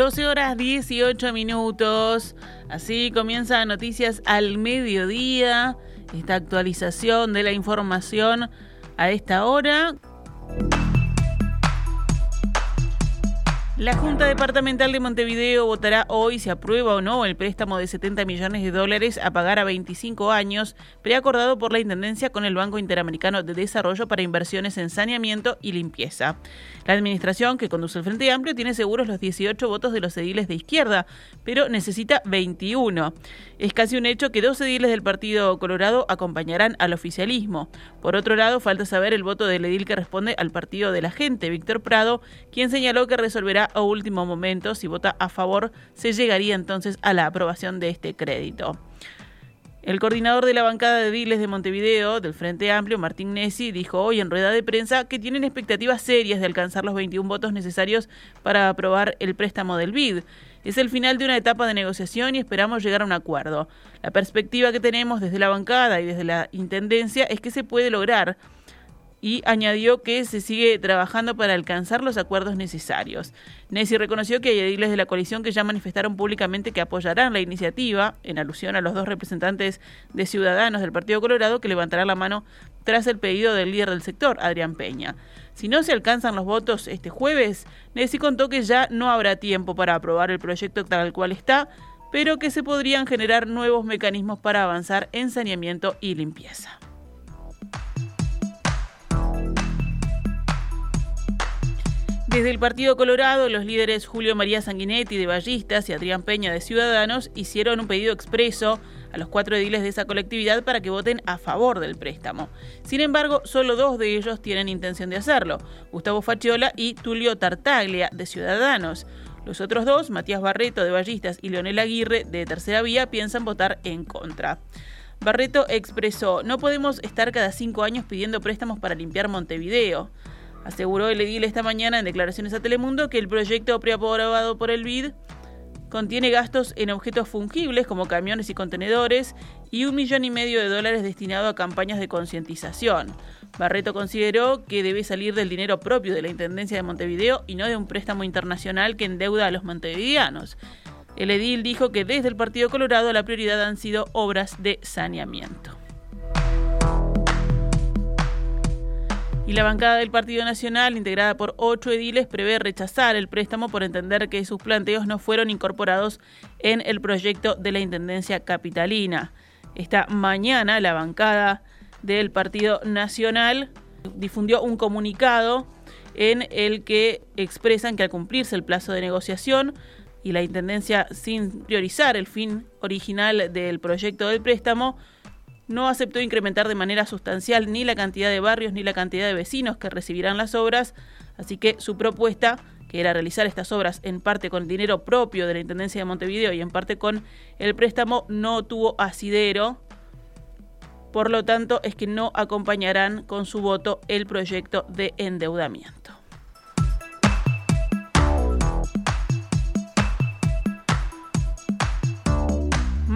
12 horas 18 minutos. Así comienza Noticias al Mediodía. Esta actualización de la información a esta hora La Junta Departamental de Montevideo votará hoy si aprueba o no el préstamo de 70 millones de dólares a pagar a 25 años, preacordado por la Intendencia con el Banco Interamericano de Desarrollo para inversiones en saneamiento y limpieza. La administración que conduce el Frente Amplio tiene seguros los 18 votos de los ediles de izquierda, pero necesita 21. Es casi un hecho que dos ediles del Partido Colorado acompañarán al oficialismo. Por otro lado, falta saber el voto del edil que responde al partido de la gente, Víctor Prado, quien señaló que resolverá a último momento. Si vota a favor, se llegaría entonces a la aprobación de este crédito. El coordinador de la bancada de Diles de Montevideo, del Frente Amplio, Martín Nessi, dijo hoy en rueda de prensa que tienen expectativas serias de alcanzar los 21 votos necesarios para aprobar el préstamo del BID. Es el final de una etapa de negociación y esperamos llegar a un acuerdo. La perspectiva que tenemos desde la bancada y desde la Intendencia es que se puede lograr y añadió que se sigue trabajando para alcanzar los acuerdos necesarios. Nessi reconoció que hay ediles de la coalición que ya manifestaron públicamente que apoyarán la iniciativa, en alusión a los dos representantes de Ciudadanos del Partido Colorado que levantarán la mano tras el pedido del líder del sector, Adrián Peña. Si no se alcanzan los votos este jueves, Nessi contó que ya no habrá tiempo para aprobar el proyecto tal cual está, pero que se podrían generar nuevos mecanismos para avanzar en saneamiento y limpieza. Desde el Partido Colorado, los líderes Julio María Sanguinetti de Ballistas y Adrián Peña de Ciudadanos hicieron un pedido expreso a los cuatro ediles de esa colectividad para que voten a favor del préstamo. Sin embargo, solo dos de ellos tienen intención de hacerlo, Gustavo Fachiola y Tulio Tartaglia de Ciudadanos. Los otros dos, Matías Barreto de Ballistas y Leonel Aguirre de Tercera Vía, piensan votar en contra. Barreto expresó, no podemos estar cada cinco años pidiendo préstamos para limpiar Montevideo. Aseguró el edil esta mañana en declaraciones a Telemundo que el proyecto preaprobado por el BID contiene gastos en objetos fungibles como camiones y contenedores y un millón y medio de dólares destinado a campañas de concientización. Barreto consideró que debe salir del dinero propio de la Intendencia de Montevideo y no de un préstamo internacional que endeuda a los montevideanos. El edil dijo que desde el Partido Colorado la prioridad han sido obras de saneamiento. Y la bancada del Partido Nacional, integrada por ocho ediles, prevé rechazar el préstamo por entender que sus planteos no fueron incorporados en el proyecto de la Intendencia Capitalina. Esta mañana la bancada del Partido Nacional difundió un comunicado en el que expresan que al cumplirse el plazo de negociación y la Intendencia sin priorizar el fin original del proyecto del préstamo, no aceptó incrementar de manera sustancial ni la cantidad de barrios ni la cantidad de vecinos que recibirán las obras, así que su propuesta, que era realizar estas obras en parte con dinero propio de la Intendencia de Montevideo y en parte con el préstamo, no tuvo asidero. Por lo tanto, es que no acompañarán con su voto el proyecto de endeudamiento.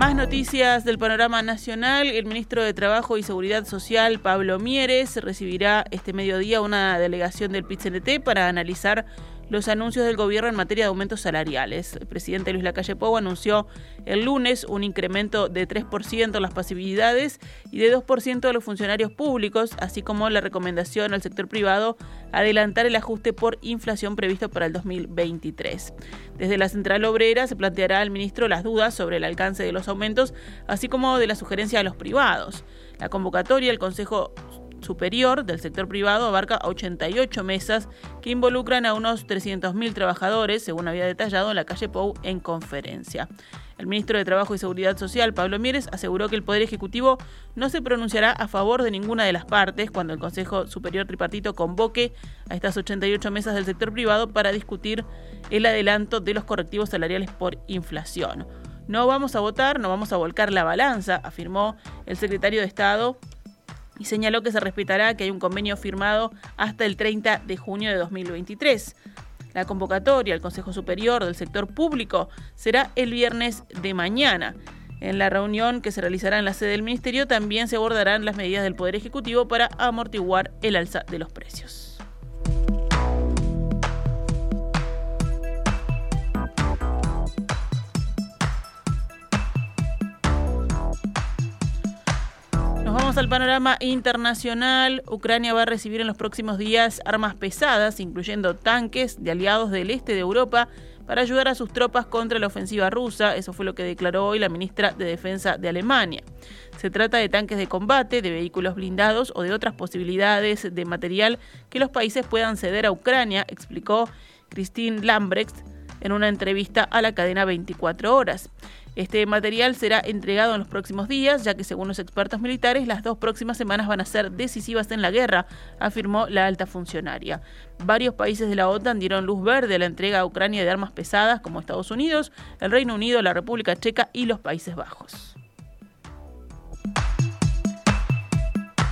Más noticias del panorama nacional. El ministro de Trabajo y Seguridad Social, Pablo Mieres, recibirá este mediodía una delegación del PIT-CNT para analizar los anuncios del gobierno en materia de aumentos salariales. El presidente Luis Lacalle Pou anunció el lunes un incremento de 3% en las pasividades y de 2% de los funcionarios públicos, así como la recomendación al sector privado adelantar el ajuste por inflación previsto para el 2023. Desde la Central Obrera se planteará al ministro las dudas sobre el alcance de los aumentos, así como de la sugerencia a los privados. La convocatoria del Consejo superior del sector privado abarca 88 mesas que involucran a unos 300.000 trabajadores, según había detallado en la calle Pou en conferencia. El ministro de Trabajo y Seguridad Social, Pablo Mieres, aseguró que el Poder Ejecutivo no se pronunciará a favor de ninguna de las partes cuando el Consejo Superior Tripartito convoque a estas 88 mesas del sector privado para discutir el adelanto de los correctivos salariales por inflación. No vamos a votar, no vamos a volcar la balanza, afirmó el secretario de Estado y señaló que se respetará que hay un convenio firmado hasta el 30 de junio de 2023. La convocatoria al Consejo Superior del Sector Público será el viernes de mañana. En la reunión que se realizará en la sede del Ministerio también se abordarán las medidas del Poder Ejecutivo para amortiguar el alza de los precios. Al panorama internacional. Ucrania va a recibir en los próximos días armas pesadas, incluyendo tanques de aliados del este de Europa, para ayudar a sus tropas contra la ofensiva rusa. Eso fue lo que declaró hoy la ministra de Defensa de Alemania. Se trata de tanques de combate, de vehículos blindados o de otras posibilidades de material que los países puedan ceder a Ucrania, explicó Christine Lambrecht en una entrevista a la cadena 24 horas. Este material será entregado en los próximos días, ya que según los expertos militares, las dos próximas semanas van a ser decisivas en la guerra, afirmó la alta funcionaria. Varios países de la OTAN dieron luz verde a la entrega a Ucrania de armas pesadas, como Estados Unidos, el Reino Unido, la República Checa y los Países Bajos.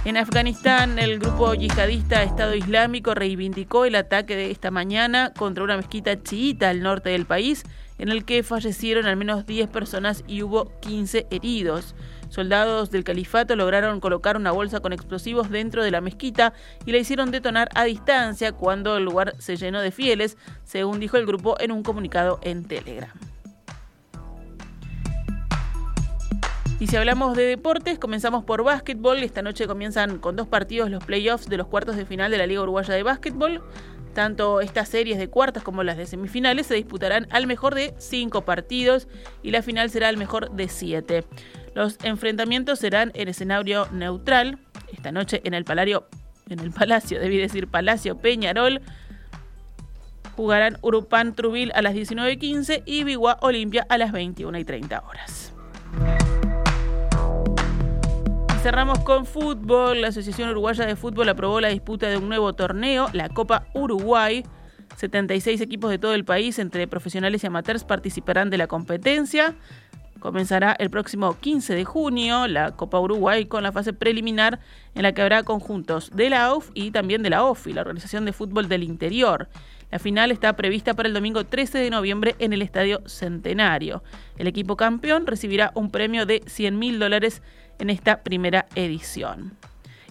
En Afganistán, el grupo yihadista Estado Islámico reivindicó el ataque de esta mañana contra una mezquita chiita al norte del país, en el que fallecieron al menos 10 personas y hubo 15 heridos. Soldados del califato lograron colocar una bolsa con explosivos dentro de la mezquita y la hicieron detonar a distancia cuando el lugar se llenó de fieles, según dijo el grupo en un comunicado en Telegram. Y si hablamos de deportes, comenzamos por básquetbol. Esta noche comienzan con dos partidos los playoffs de los cuartos de final de la Liga Uruguaya de Básquetbol. Tanto estas series de cuartos como las de semifinales se disputarán al mejor de cinco partidos y la final será al mejor de siete. Los enfrentamientos serán en escenario neutral. Esta noche en el Palacio, en el Palacio, debí decir Palacio Peñarol, jugarán Urupán Trubil a las 19.15 y Biguá Olimpia a las 21.30 horas cerramos con fútbol. La Asociación Uruguaya de Fútbol aprobó la disputa de un nuevo torneo, la Copa Uruguay. 76 equipos de todo el país, entre profesionales y amateurs, participarán de la competencia. Comenzará el próximo 15 de junio la Copa Uruguay con la fase preliminar en la que habrá conjuntos de la AUF y también de la OFI, la Organización de Fútbol del Interior. La final está prevista para el domingo 13 de noviembre en el Estadio Centenario. El equipo campeón recibirá un premio de 100 mil dólares en esta primera edición.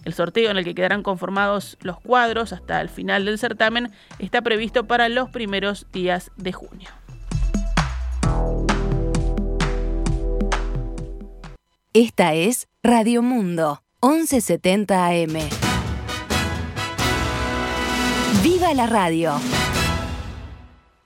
El sorteo en el que quedarán conformados los cuadros hasta el final del certamen está previsto para los primeros días de junio. Esta es Radio Mundo, 1170 AM. ¡Viva la radio!